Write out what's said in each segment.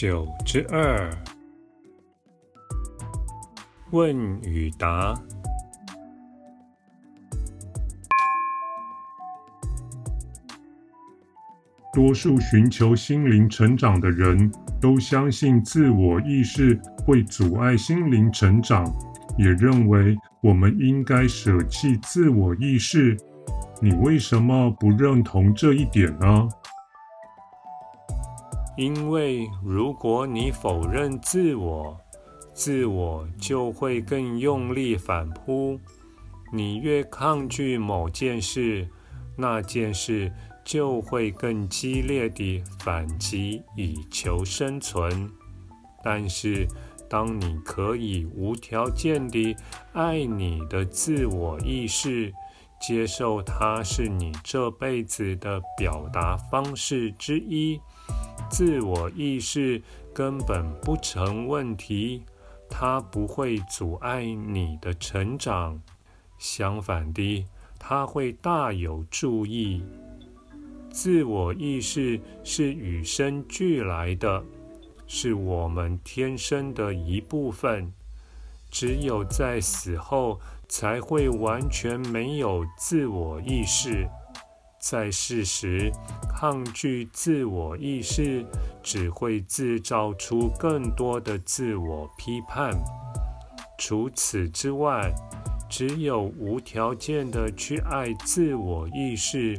九之二，问与答。多数寻求心灵成长的人都相信自我意识会阻碍心灵成长，也认为我们应该舍弃自我意识。你为什么不认同这一点呢？因为如果你否认自我，自我就会更用力反扑。你越抗拒某件事，那件事就会更激烈地反击以求生存。但是，当你可以无条件地爱你的自我意识，接受它是你这辈子的表达方式之一。自我意识根本不成问题，它不会阻碍你的成长，相反的，它会大有助益。自我意识是与生俱来的，是我们天生的一部分，只有在死后才会完全没有自我意识。在世时，抗拒自我意识，只会制造出更多的自我批判。除此之外，只有无条件的去爱自我意识，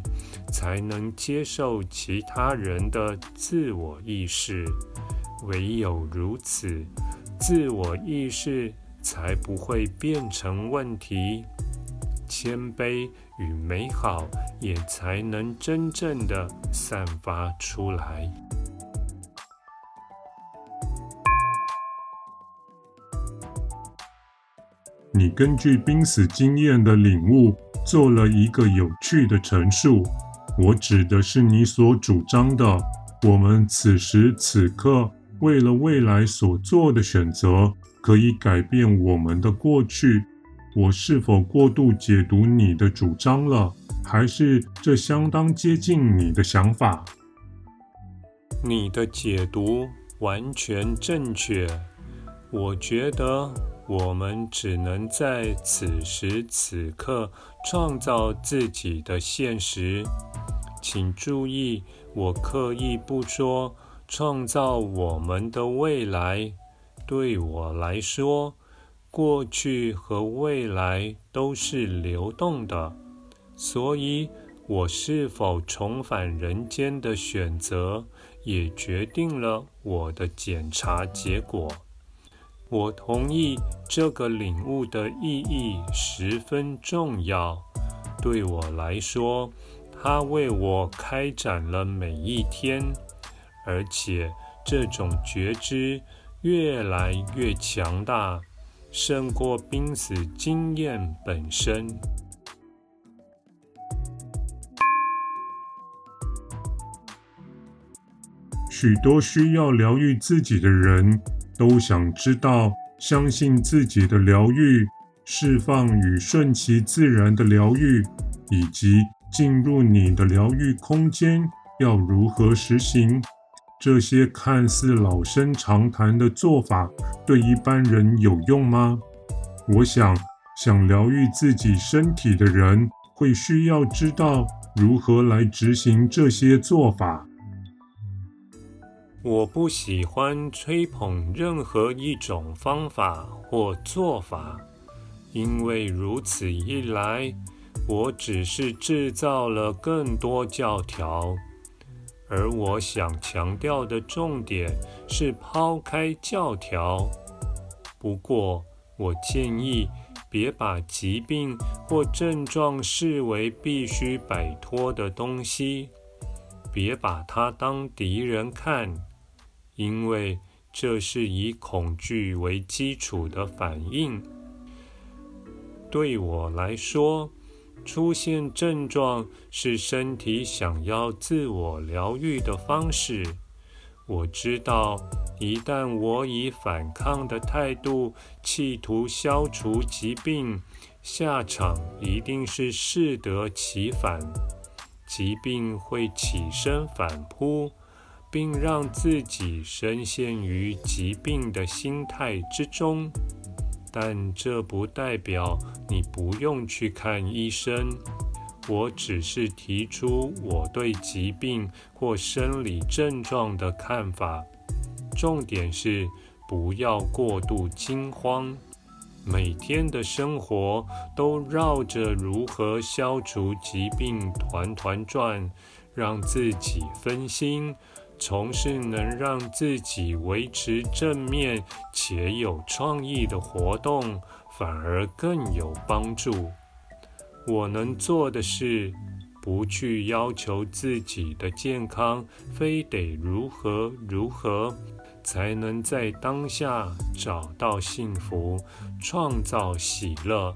才能接受其他人的自我意识。唯有如此，自我意识才不会变成问题。谦卑与美好也才能真正的散发出来。你根据濒死经验的领悟做了一个有趣的陈述。我指的是你所主张的，我们此时此刻为了未来所做的选择，可以改变我们的过去。我是否过度解读你的主张了？还是这相当接近你的想法？你的解读完全正确。我觉得我们只能在此时此刻创造自己的现实。请注意，我刻意不说创造我们的未来。对我来说，过去和未来都是流动的，所以我是否重返人间的选择，也决定了我的检查结果。我同意这个领悟的意义十分重要。对我来说，它为我开展了每一天，而且这种觉知越来越强大。胜过濒死经验本身。许多需要疗愈自己的人都想知道，相信自己的疗愈、释放与顺其自然的疗愈，以及进入你的疗愈空间要如何实行。这些看似老生常谈的做法，对一般人有用吗？我想，想疗愈自己身体的人，会需要知道如何来执行这些做法。我不喜欢吹捧任何一种方法或做法，因为如此一来，我只是制造了更多教条。而我想强调的重点是抛开教条。不过，我建议别把疾病或症状视为必须摆脱的东西，别把它当敌人看。因为这是以恐惧为基础的反应。对我来说，出现症状是身体想要自我疗愈的方式。我知道，一旦我以反抗的态度企图消除疾病，下场一定是适得其反。疾病会起身反扑，并让自己深陷于疾病的心态之中。但这不代表你不用去看医生。我只是提出我对疾病或生理症状的看法。重点是不要过度惊慌。每天的生活都绕着如何消除疾病团团转，让自己分心。从事能让自己维持正面且有创意的活动，反而更有帮助。我能做的是，不去要求自己的健康非得如何如何，才能在当下找到幸福，创造喜乐，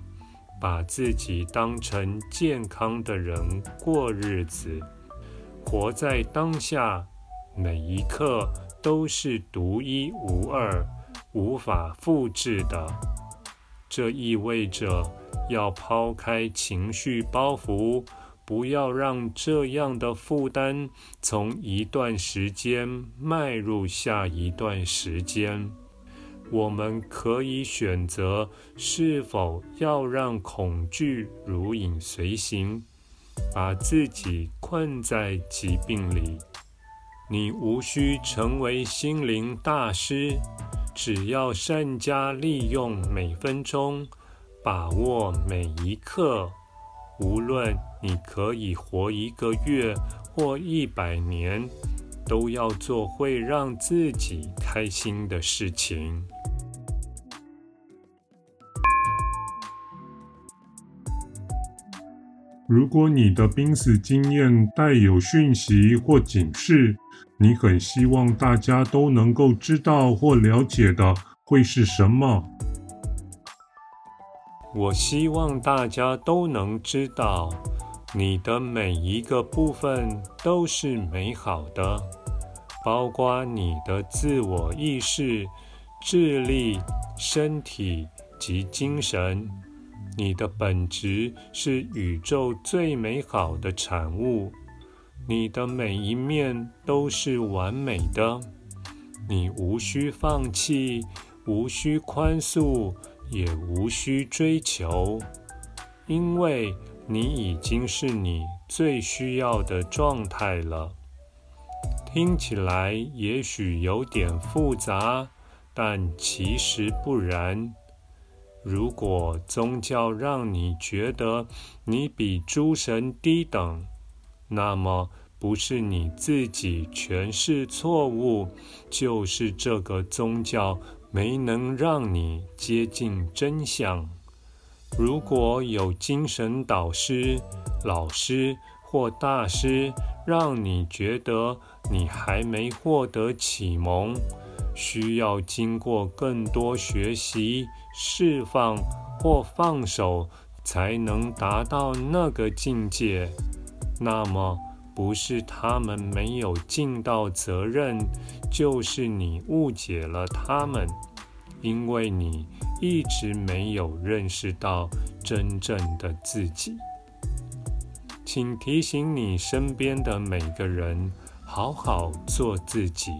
把自己当成健康的人过日子，活在当下。每一刻都是独一无二、无法复制的。这意味着要抛开情绪包袱，不要让这样的负担从一段时间迈入下一段时间。我们可以选择是否要让恐惧如影随形，把自己困在疾病里。你无需成为心灵大师，只要善加利用每分钟，把握每一刻。无论你可以活一个月或一百年，都要做会让自己开心的事情。如果你的濒死经验带有讯息或警示，你很希望大家都能够知道或了解的会是什么？我希望大家都能知道，你的每一个部分都是美好的，包括你的自我意识、智力、身体及精神。你的本质是宇宙最美好的产物，你的每一面都是完美的，你无需放弃，无需宽恕，也无需追求，因为你已经是你最需要的状态了。听起来也许有点复杂，但其实不然。如果宗教让你觉得你比诸神低等，那么不是你自己诠释错误，就是这个宗教没能让你接近真相。如果有精神导师、老师或大师让你觉得你还没获得启蒙，需要经过更多学习、释放或放手，才能达到那个境界。那么，不是他们没有尽到责任，就是你误解了他们，因为你一直没有认识到真正的自己。请提醒你身边的每个人，好好做自己。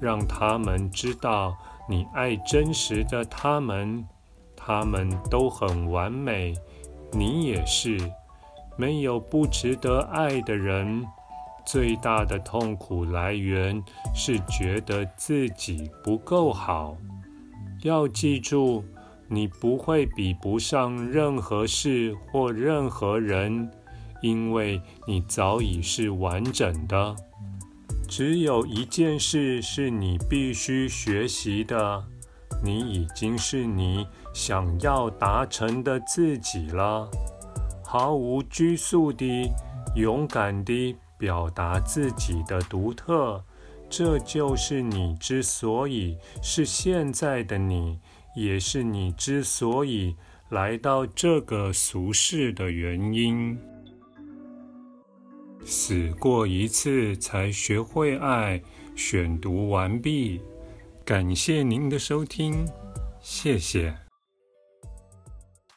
让他们知道你爱真实的他们，他们都很完美，你也是。没有不值得爱的人。最大的痛苦来源是觉得自己不够好。要记住，你不会比不上任何事或任何人，因为你早已是完整的。只有一件事是你必须学习的，你已经是你想要达成的自己了。毫无拘束地、勇敢地表达自己的独特，这就是你之所以是现在的你，也是你之所以来到这个俗世的原因。死过一次才学会爱。选读完毕，感谢您的收听，谢谢。